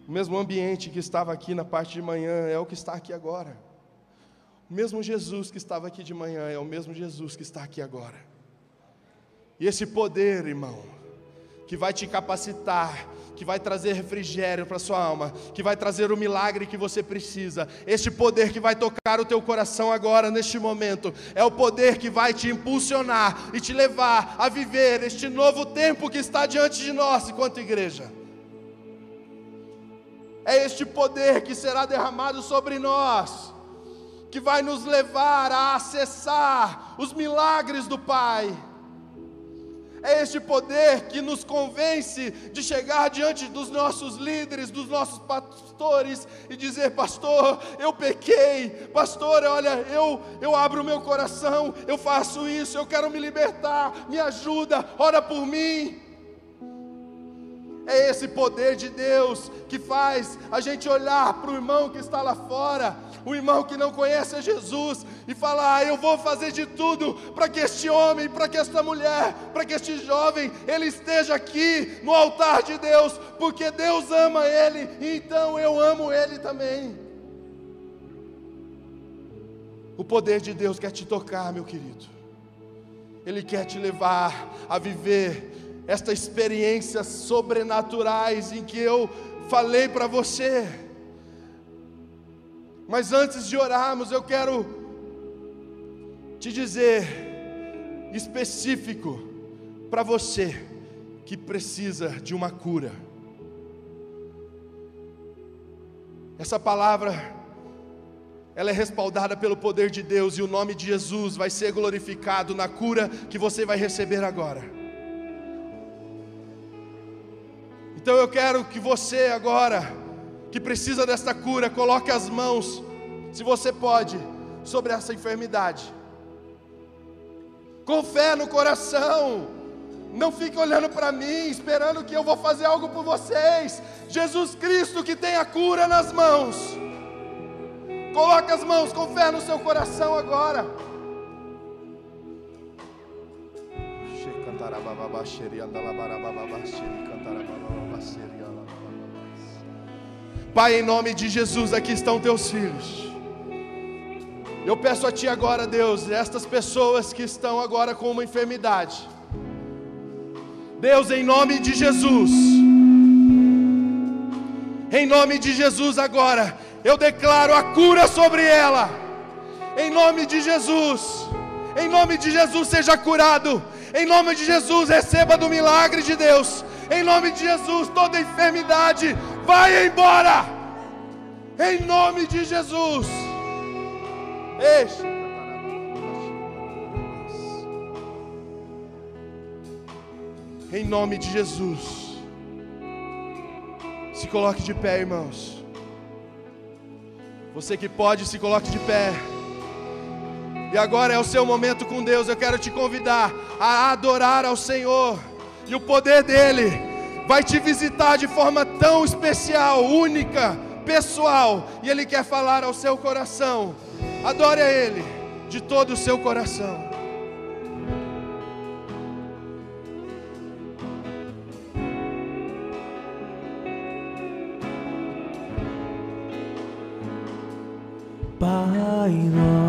[SPEAKER 2] o mesmo ambiente que estava aqui na parte de manhã é o que está aqui agora. O mesmo Jesus que estava aqui de manhã é o mesmo Jesus que está aqui agora. E esse poder, irmão, que vai te capacitar que vai trazer refrigério para sua alma, que vai trazer o milagre que você precisa. Este poder que vai tocar o teu coração agora neste momento é o poder que vai te impulsionar e te levar a viver este novo tempo que está diante de nós enquanto igreja. É este poder que será derramado sobre nós, que vai nos levar a acessar os milagres do Pai é este poder que nos convence de chegar diante dos nossos líderes, dos nossos pastores e dizer: Pastor, eu pequei, Pastor, olha, eu, eu abro o meu coração, eu faço isso, eu quero me libertar, me ajuda, ora por mim. É esse poder de Deus que faz a gente olhar para o irmão que está lá fora o irmão que não conhece a Jesus e fala: ah, Eu vou fazer de tudo para que este homem, para que esta mulher, para que este jovem, ele esteja aqui no altar de Deus, porque Deus ama ele, e então eu amo ele também. O poder de Deus quer te tocar, meu querido. Ele quer te levar a viver estas experiências sobrenaturais em que eu falei para você. Mas antes de orarmos, eu quero te dizer específico para você que precisa de uma cura. Essa palavra ela é respaldada pelo poder de Deus e o nome de Jesus vai ser glorificado na cura que você vai receber agora. Então eu quero que você agora que precisa desta cura, coloque as mãos, se você pode, sobre essa enfermidade. Com fé no coração. Não fique olhando para mim, esperando que eu vou fazer algo por vocês. Jesus Cristo que tem a cura nas mãos. Coloque as mãos com fé no seu coração agora. Cantará Pai, em nome de Jesus, aqui estão teus filhos. Eu peço a Ti agora, Deus, estas pessoas que estão agora com uma enfermidade. Deus, em nome de Jesus, em nome de Jesus agora, eu declaro a cura sobre ela. Em nome de Jesus, em nome de Jesus, seja curado. Em nome de Jesus, receba do milagre de Deus em nome de Jesus, toda enfermidade vai embora. Em nome de Jesus. Este. Em nome de Jesus. Se coloque de pé, irmãos. Você que pode, se coloque de pé. E agora é o seu momento com Deus. Eu quero te convidar a adorar ao Senhor. E o poder dele vai te visitar de forma tão especial, única, pessoal, e ele quer falar ao seu coração. Adore a ele de todo o seu coração.
[SPEAKER 3] Pai nosso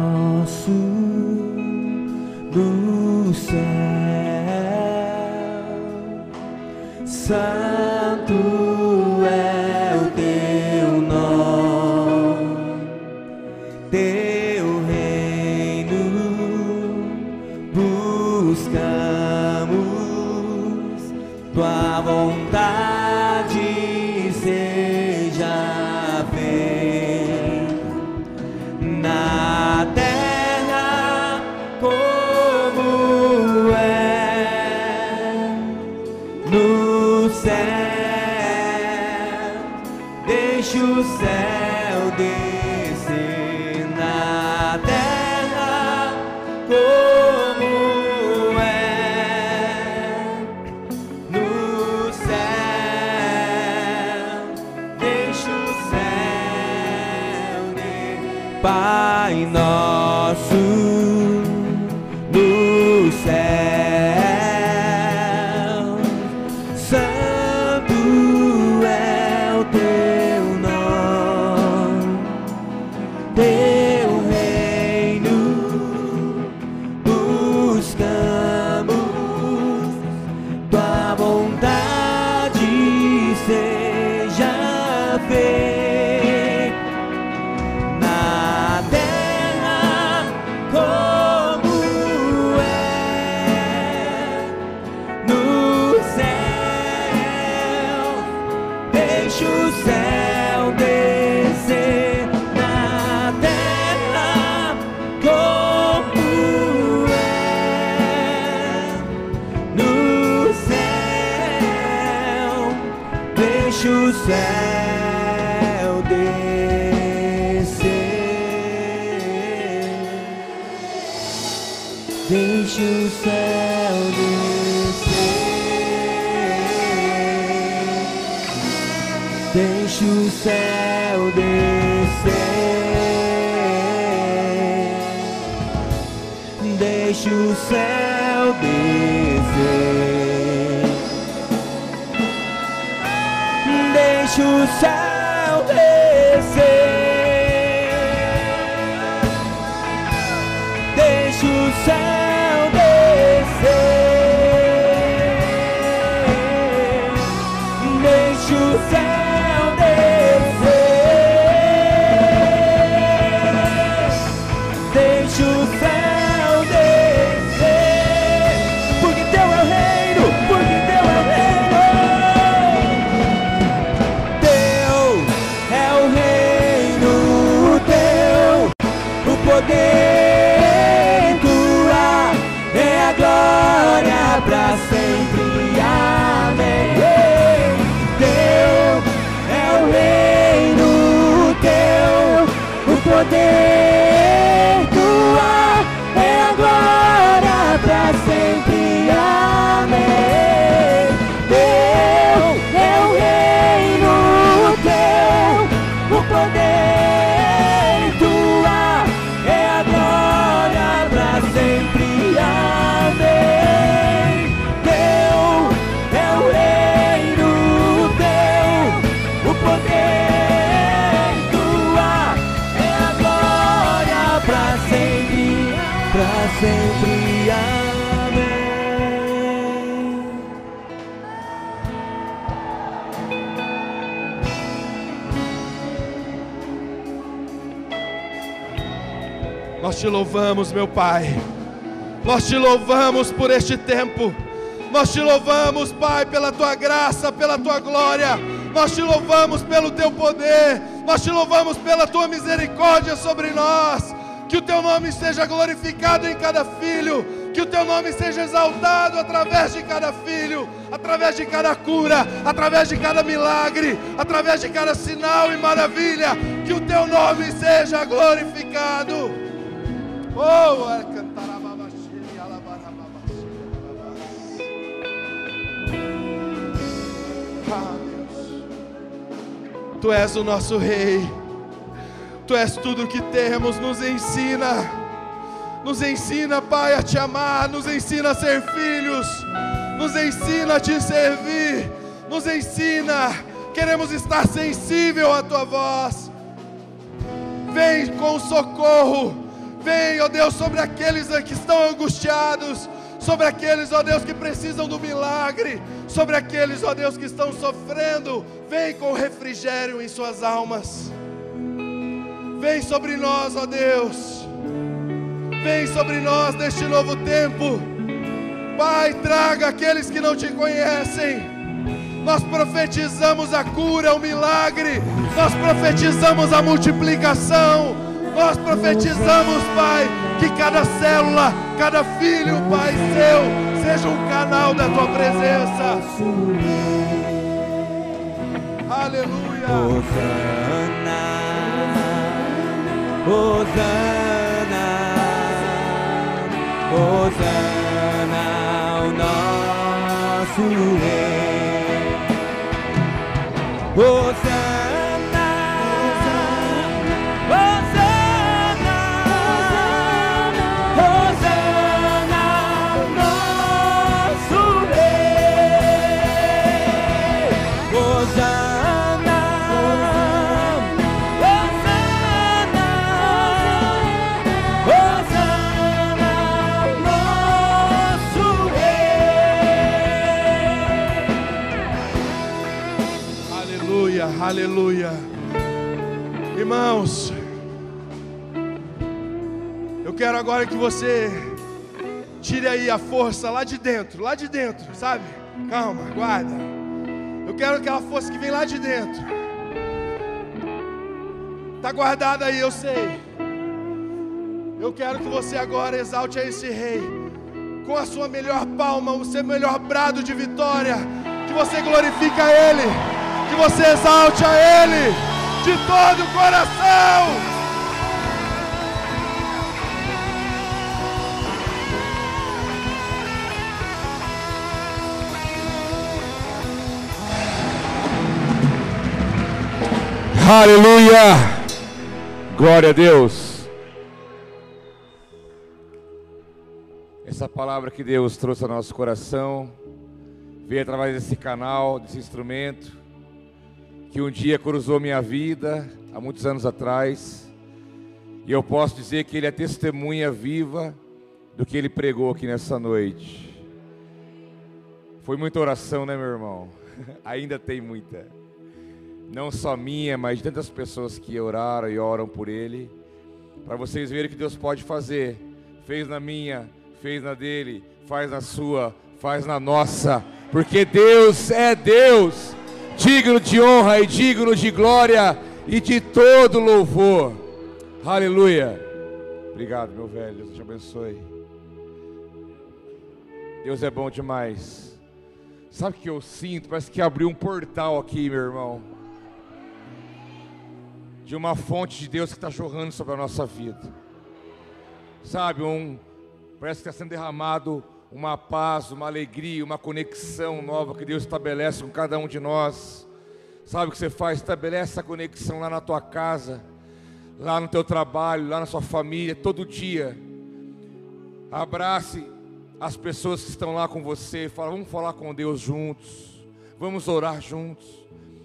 [SPEAKER 3] said poder.
[SPEAKER 2] Te louvamos, meu Pai. Nós te louvamos por este tempo. Nós te louvamos, Pai, pela tua graça, pela tua glória. Nós te louvamos pelo teu poder. Nós te louvamos pela tua misericórdia sobre nós. Que o teu nome seja glorificado em cada filho. Que o teu nome seja exaltado através de cada filho, através de cada cura, através de cada milagre, através de cada sinal e maravilha. Que o teu nome seja glorificado. Oh, é Ah, Deus. Tu és o nosso Rei. Tu és tudo o que temos. Nos ensina. Nos ensina, Pai, a te amar. Nos ensina a ser filhos. Nos ensina a te servir. Nos ensina. Queremos estar sensível à tua voz. Vem com socorro. Vem, ó Deus, sobre aqueles que estão angustiados sobre aqueles, ó Deus, que precisam do milagre, sobre aqueles, ó Deus, que estão sofrendo. Vem com refrigério em suas almas. Vem sobre nós, ó Deus. Vem sobre nós neste novo tempo. Pai, traga aqueles que não te conhecem. Nós profetizamos a cura, o milagre. Nós profetizamos a multiplicação. Nós profetizamos, Pai, que cada célula, cada filho, Pai seu, seja um canal da tua presença. Aleluia.
[SPEAKER 3] Hosana, Hosana, Hosana, o nosso rei. Hosana,
[SPEAKER 2] Aleluia. Irmãos, eu quero agora que você tire aí a força lá de dentro, lá de dentro, sabe? Calma, guarda. Eu quero aquela força que vem lá de dentro. Tá guardada aí, eu sei. Eu quero que você agora exalte a esse rei com a sua melhor palma, o seu melhor brado de vitória. Que você glorifique a Ele, que você exalte a Ele de todo o coração.
[SPEAKER 4] Aleluia! Glória a Deus! Essa palavra que Deus trouxe ao nosso coração veio através desse canal, desse instrumento, que um dia cruzou minha vida, há muitos anos atrás, e eu posso dizer que ele é testemunha viva do que ele pregou aqui nessa noite. Foi muita oração, né, meu irmão? Ainda tem muita não só minha, mas de tantas pessoas que oraram e oram por ele, para vocês verem que Deus pode fazer. Fez na minha, fez na dele, faz na sua, faz na nossa, porque Deus é Deus, digno de honra e digno de glória e de todo louvor. Aleluia. Obrigado, meu velho. Deus te abençoe. Deus é bom demais. Sabe o que eu sinto? Parece que abriu um portal aqui, meu irmão de uma fonte de Deus que está jorrando sobre a nossa vida. Sabe, um, parece que está sendo derramado uma paz, uma alegria, uma conexão nova que Deus estabelece com cada um de nós. Sabe o que você faz? Estabelece essa conexão lá na tua casa, lá no teu trabalho, lá na sua família, todo dia. Abrace as pessoas que estão lá com você. Fala, vamos falar com Deus juntos. Vamos orar juntos.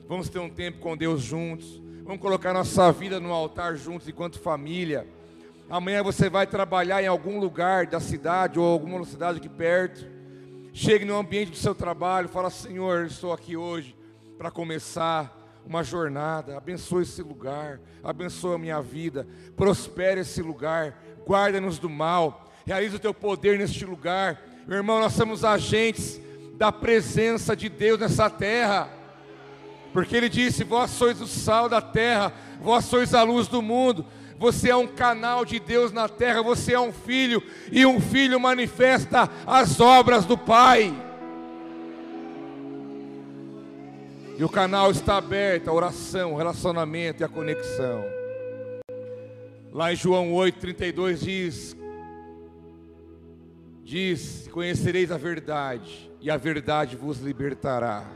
[SPEAKER 4] Vamos ter um tempo com Deus juntos. Vamos colocar nossa vida no altar juntos enquanto família. Amanhã você vai trabalhar em algum lugar da cidade ou alguma cidade aqui perto. Chegue no ambiente do seu trabalho, fala: Senhor, estou aqui hoje para começar uma jornada. Abençoe esse lugar, abençoe a minha vida, prospere esse lugar, guarda-nos do mal, realiza o teu poder neste lugar. Meu irmão, nós somos agentes da presença de Deus nessa terra, porque Ele disse: Vós sois o sal da terra, vós sois a luz do mundo. Você é um canal de Deus na terra, você é um filho, e um filho manifesta as obras do Pai. E o canal está aberto, a oração, o relacionamento e a conexão. Lá em João 8,32 diz: Diz: Conhecereis a verdade, e a verdade vos libertará.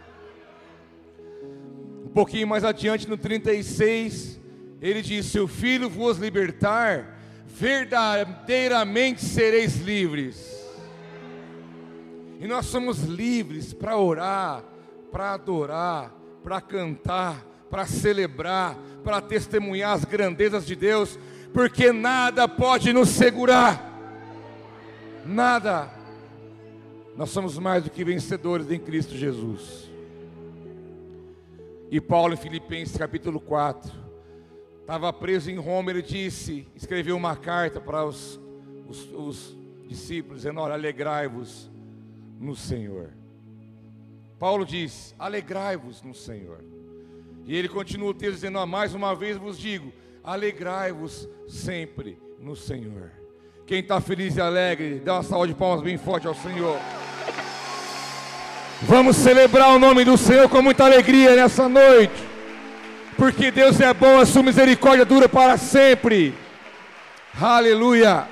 [SPEAKER 4] Um pouquinho mais adiante, no 36, ele diz: Se o filho vos libertar, verdadeiramente sereis livres. E nós somos livres para orar, para adorar, para cantar, para celebrar, para testemunhar as grandezas de Deus, porque nada pode nos segurar. Nada. Nós somos mais do que vencedores em Cristo Jesus. E Paulo em Filipenses capítulo 4, estava preso em Roma, ele disse, escreveu uma carta para os, os, os discípulos, dizendo: Olha, alegrai-vos no Senhor. Paulo diz: alegrai-vos no Senhor. E ele continua o texto dizendo: mais uma vez vos digo, alegrai-vos sempre no Senhor. Quem está feliz e alegre, dá uma salva de palmas bem forte ao Senhor. Vamos celebrar o nome do Senhor com muita alegria nessa noite, porque Deus é bom, a sua misericórdia dura para sempre. Aleluia.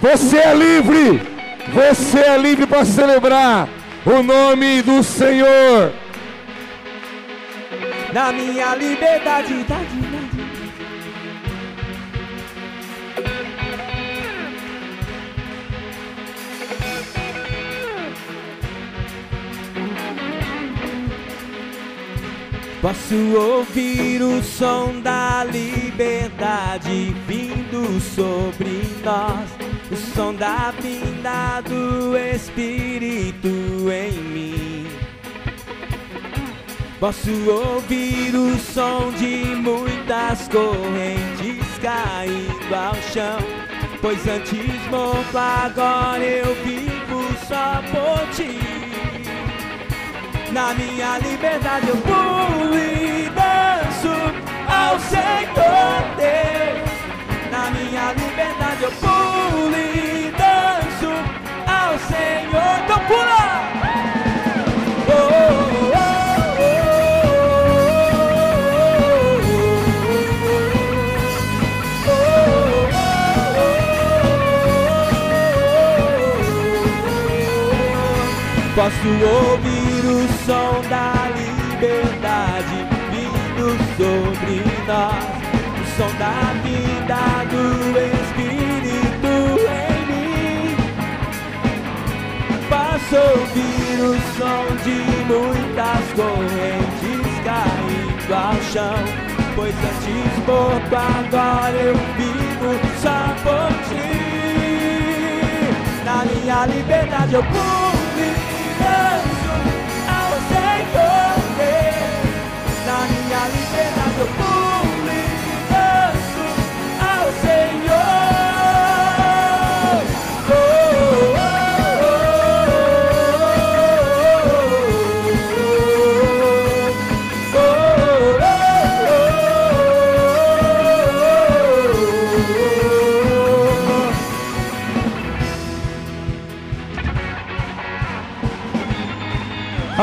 [SPEAKER 4] Você é livre, você é livre para celebrar o nome do Senhor.
[SPEAKER 3] Na minha liberdade, Posso ouvir o som da liberdade vindo sobre nós, o som da vinda do Espírito em mim. Posso ouvir o som de muitas correntes caindo ao chão, pois antes morto agora eu vivo só por ti. Na minha liberdade eu pulo e danço ao Senhor Deus. Na minha liberdade eu pulo e danço ao Senhor. Então pula! Oh, oh, oh, Posso ouvir da vida do Espírito em mim. Posso ouvir o som de muitas correntes caindo ao chão, pois antes morto agora eu vivo só por ti. Na minha liberdade eu pude danço ao Senhor. Na minha liberdade eu pulo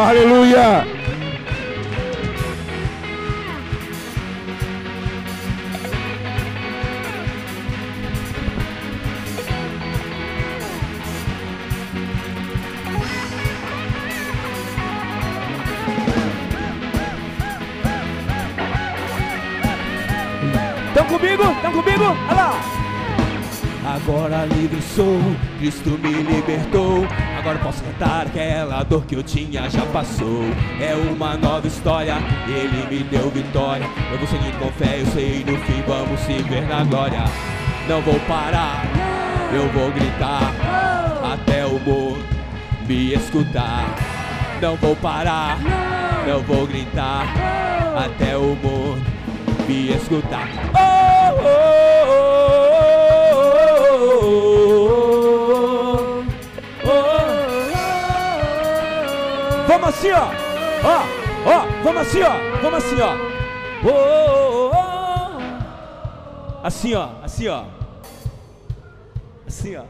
[SPEAKER 4] Aleluia.
[SPEAKER 3] Estão comigo? Estão comigo? Olha lá! Agora livre sou, Cristo me libertou. Agora posso cantar aquela dor que eu tinha já passou. É uma nova história, Ele me deu vitória. Eu vou seguir com fé, eu sei no fim vamos se ver na glória. Não vou parar, eu vou gritar até o mundo me escutar. Não vou parar, não vou gritar até o mundo me escutar. Vamos assim, ó. Vamos assim, ó. Oh, oh, oh. Assim, ó, assim, ó. Assim, ó.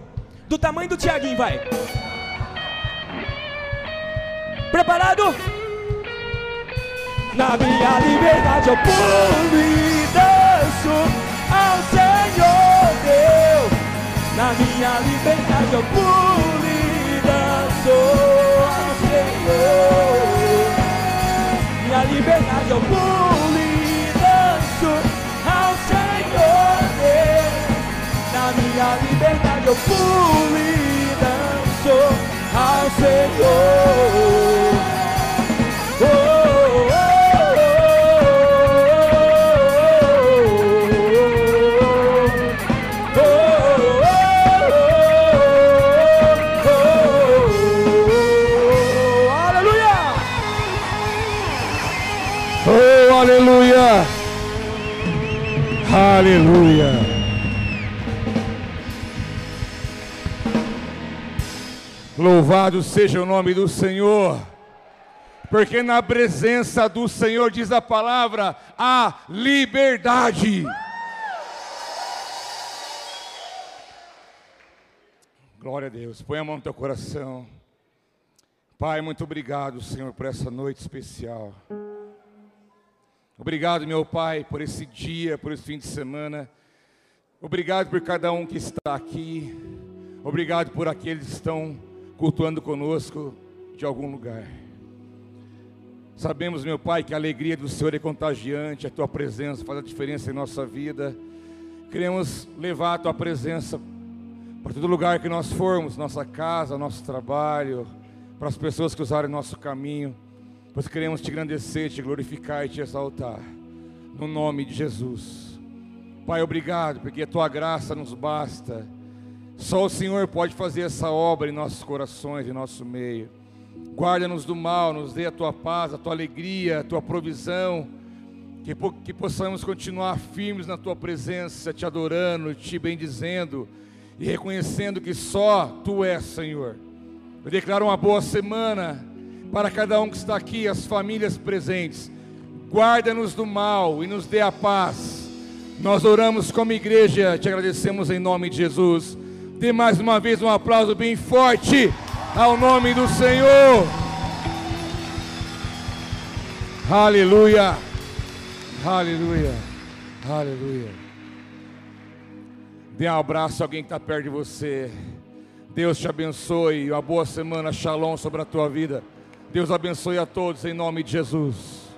[SPEAKER 3] Do tamanho do Tiaguinho, vai. Preparado? Na minha liberdade eu pulo e danço ao Senhor Deus. Na minha liberdade eu pulo e danço ao Senhor. Minha liberdade eu pulo e danço ao Senhor Deus. Na minha liberdade eu pulo e danço ao Senhor. Oh,
[SPEAKER 4] Louvado seja o nome do Senhor, porque na presença do Senhor, diz a palavra, há liberdade. Glória a Deus, põe a mão no teu coração. Pai, muito obrigado, Senhor, por essa noite especial. Obrigado, meu Pai, por esse dia, por esse fim de semana. Obrigado por cada um que está aqui. Obrigado por aqueles que estão cultuando conosco de algum lugar. Sabemos, meu Pai, que a alegria do Senhor é contagiante, a tua presença faz a diferença em nossa vida. Queremos levar a tua presença para todo lugar que nós formos, nossa casa, nosso trabalho, para as pessoas que usarem nosso caminho. Pois queremos te engrandecer, te glorificar e te exaltar. No nome de Jesus. Pai, obrigado, porque a tua graça nos basta. Só o Senhor pode fazer essa obra em nossos corações, em nosso meio. Guarda-nos do mal, nos dê a tua paz, a tua alegria, a tua provisão. Que, que possamos continuar firmes na tua presença, te adorando, te bendizendo e reconhecendo que só tu és, Senhor. Eu declaro uma boa semana para cada um que está aqui, as famílias presentes. Guarda-nos do mal e nos dê a paz. Nós oramos como igreja, te agradecemos em nome de Jesus. Dê mais uma vez um aplauso bem forte ao nome do Senhor. Aleluia, aleluia, aleluia. Dê um abraço a alguém que está perto de você. Deus te abençoe. Uma boa semana, shalom sobre a tua vida. Deus abençoe a todos em nome de Jesus.